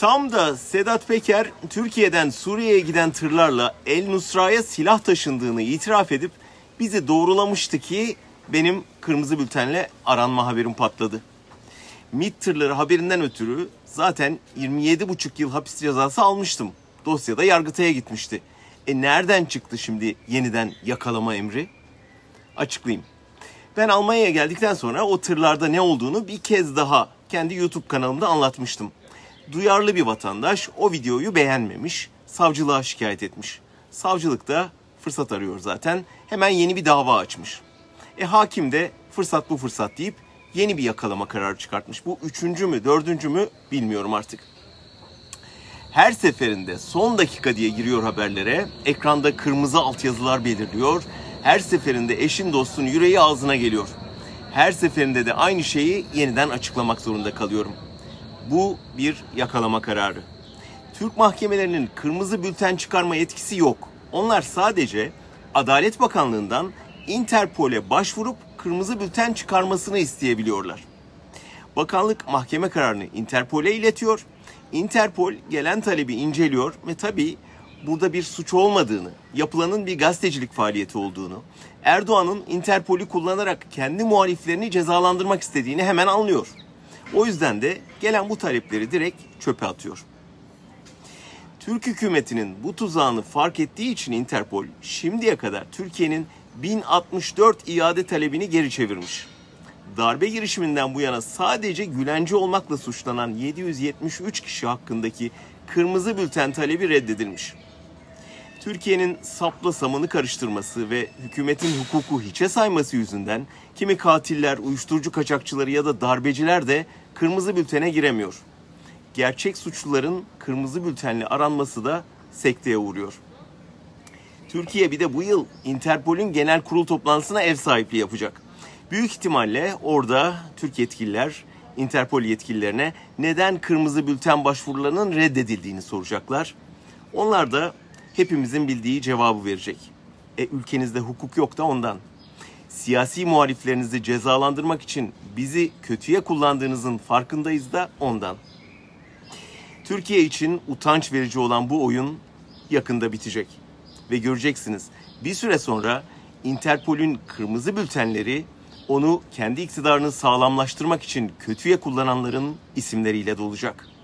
Tam da Sedat Peker Türkiye'den Suriye'ye giden tırlarla El Nusra'ya silah taşındığını itiraf edip bizi doğrulamıştı ki benim kırmızı bültenle aranma haberim patladı. MİT tırları haberinden ötürü zaten 27,5 yıl hapis cezası almıştım. Dosyada Yargıtay'a gitmişti. E nereden çıktı şimdi yeniden yakalama emri? Açıklayayım. Ben Almanya'ya geldikten sonra o tırlarda ne olduğunu bir kez daha kendi YouTube kanalımda anlatmıştım. Duyarlı bir vatandaş o videoyu beğenmemiş, savcılığa şikayet etmiş. Savcılık da fırsat arıyor zaten. Hemen yeni bir dava açmış. E hakim de fırsat bu fırsat deyip yeni bir yakalama kararı çıkartmış. Bu üçüncü mü, dördüncü mü bilmiyorum artık. Her seferinde son dakika diye giriyor haberlere. Ekranda kırmızı altyazılar belirliyor. Her seferinde eşin dostun yüreği ağzına geliyor. Her seferinde de aynı şeyi yeniden açıklamak zorunda kalıyorum. Bu bir yakalama kararı. Türk mahkemelerinin kırmızı bülten çıkarma yetkisi yok. Onlar sadece Adalet Bakanlığı'ndan Interpol'e başvurup kırmızı bülten çıkarmasını isteyebiliyorlar. Bakanlık mahkeme kararını Interpol'e iletiyor. Interpol gelen talebi inceliyor ve tabii burada bir suç olmadığını, yapılanın bir gazetecilik faaliyeti olduğunu, Erdoğan'ın Interpol'ü kullanarak kendi muhaliflerini cezalandırmak istediğini hemen anlıyor. O yüzden de gelen bu talepleri direkt çöpe atıyor. Türk hükümetinin bu tuzağını fark ettiği için Interpol şimdiye kadar Türkiye'nin 1064 iade talebini geri çevirmiş. Darbe girişiminden bu yana sadece Gülenci olmakla suçlanan 773 kişi hakkındaki kırmızı bülten talebi reddedilmiş. Türkiye'nin sapla samanı karıştırması ve hükümetin hukuku hiçe sayması yüzünden kimi katiller, uyuşturucu kaçakçıları ya da darbeciler de kırmızı bültene giremiyor. Gerçek suçluların kırmızı bültenle aranması da sekteye uğruyor. Türkiye bir de bu yıl Interpol'ün genel kurul toplantısına ev sahipliği yapacak. Büyük ihtimalle orada Türk yetkililer Interpol yetkililerine neden kırmızı bülten başvurularının reddedildiğini soracaklar. Onlar da hepimizin bildiği cevabı verecek. E ülkenizde hukuk yok da ondan. Siyasi muhaliflerinizi cezalandırmak için bizi kötüye kullandığınızın farkındayız da ondan. Türkiye için utanç verici olan bu oyun yakında bitecek. Ve göreceksiniz bir süre sonra Interpol'ün kırmızı bültenleri onu kendi iktidarını sağlamlaştırmak için kötüye kullananların isimleriyle dolacak.